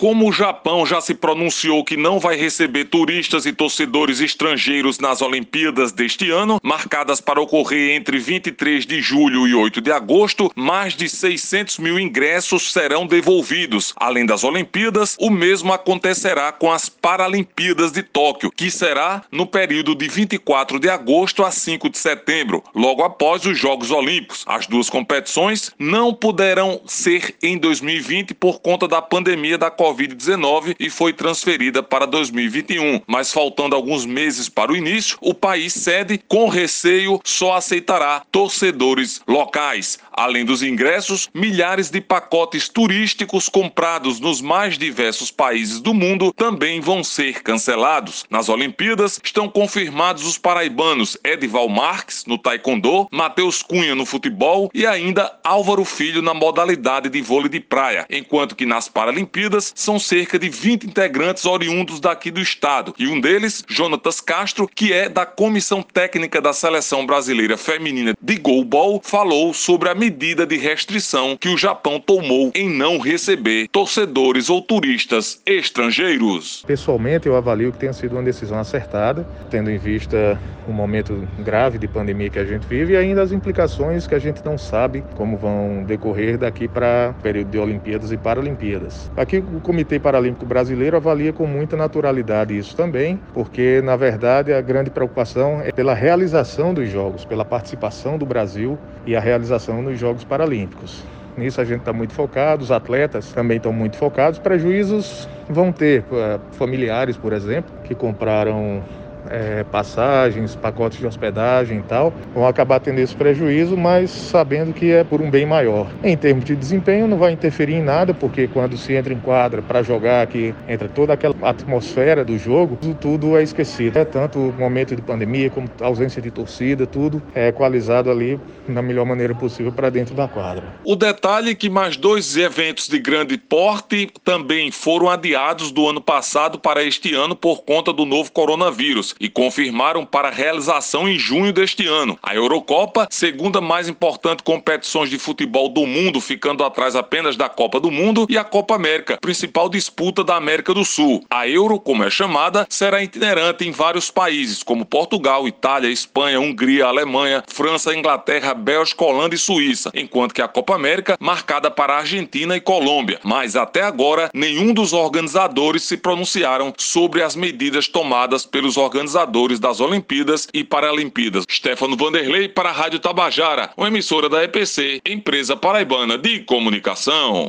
Como o Japão já se pronunciou que não vai receber turistas e torcedores estrangeiros nas Olimpíadas deste ano, marcadas para ocorrer entre 23 de julho e 8 de agosto, mais de 600 mil ingressos serão devolvidos. Além das Olimpíadas, o mesmo acontecerá com as Paralimpíadas de Tóquio, que será no período de 24 de agosto a 5 de setembro, logo após os Jogos Olímpicos. As duas competições não poderão ser em 2020 por conta da pandemia da Covid Covid-19 e foi transferida para 2021. Mas faltando alguns meses para o início, o país sede, com receio, só aceitará torcedores locais. Além dos ingressos, milhares de pacotes turísticos comprados nos mais diversos países do mundo também vão ser cancelados. Nas Olimpíadas estão confirmados os paraibanos Edival Marques no taekwondo, Matheus Cunha no futebol e ainda Álvaro Filho na modalidade de vôlei de praia, enquanto que nas Paralimpíadas são cerca de 20 integrantes oriundos daqui do estado, e um deles, Jonatas Castro, que é da Comissão Técnica da Seleção Brasileira Feminina de Goalball, falou sobre a medida de restrição que o Japão tomou em não receber torcedores ou turistas estrangeiros. Pessoalmente, eu avalio que tenha sido uma decisão acertada, tendo em vista o momento grave de pandemia que a gente vive e ainda as implicações que a gente não sabe como vão decorrer daqui para o período de Olimpíadas e Paralimpíadas. Aqui o Comitê Paralímpico Brasileiro avalia com muita naturalidade isso também, porque, na verdade, a grande preocupação é pela realização dos Jogos, pela participação do Brasil e a realização nos Jogos Paralímpicos. Nisso a gente está muito focado, os atletas também estão muito focados. Prejuízos vão ter eh, familiares, por exemplo, que compraram é, passagens, pacotes de hospedagem e tal, vão acabar tendo esse prejuízo, mas sabendo que é por um bem maior. Em termos de desempenho, não vai interferir em nada, porque quando se entra em quadra para jogar aqui, entra toda aquela atmosfera do jogo, tudo é esquecido. É tanto o momento de pandemia como a ausência de torcida, tudo é equalizado ali da melhor maneira possível para dentro da quadra. O detalhe é que mais dois eventos de grande porte também foram adiados do ano passado para este ano por conta do novo coronavírus e confirmaram para realização em junho deste ano. A Eurocopa, segunda mais importante competição de futebol do mundo, ficando atrás apenas da Copa do Mundo, e a Copa América, principal disputa da América do Sul. A Euro, como é chamada, será itinerante em vários países, como Portugal, Itália, Espanha, Hungria, Alemanha, França, Inglaterra, Bélgica, Holanda e Suíça, enquanto que a Copa América marcada para Argentina e Colômbia. Mas até agora, nenhum dos organizadores se pronunciaram sobre as medidas tomadas pelos organizadores organizadores das Olimpíadas e Paralimpíadas. Stefano Vanderlei para a Rádio Tabajara, uma emissora da EPC, empresa paraibana de comunicação.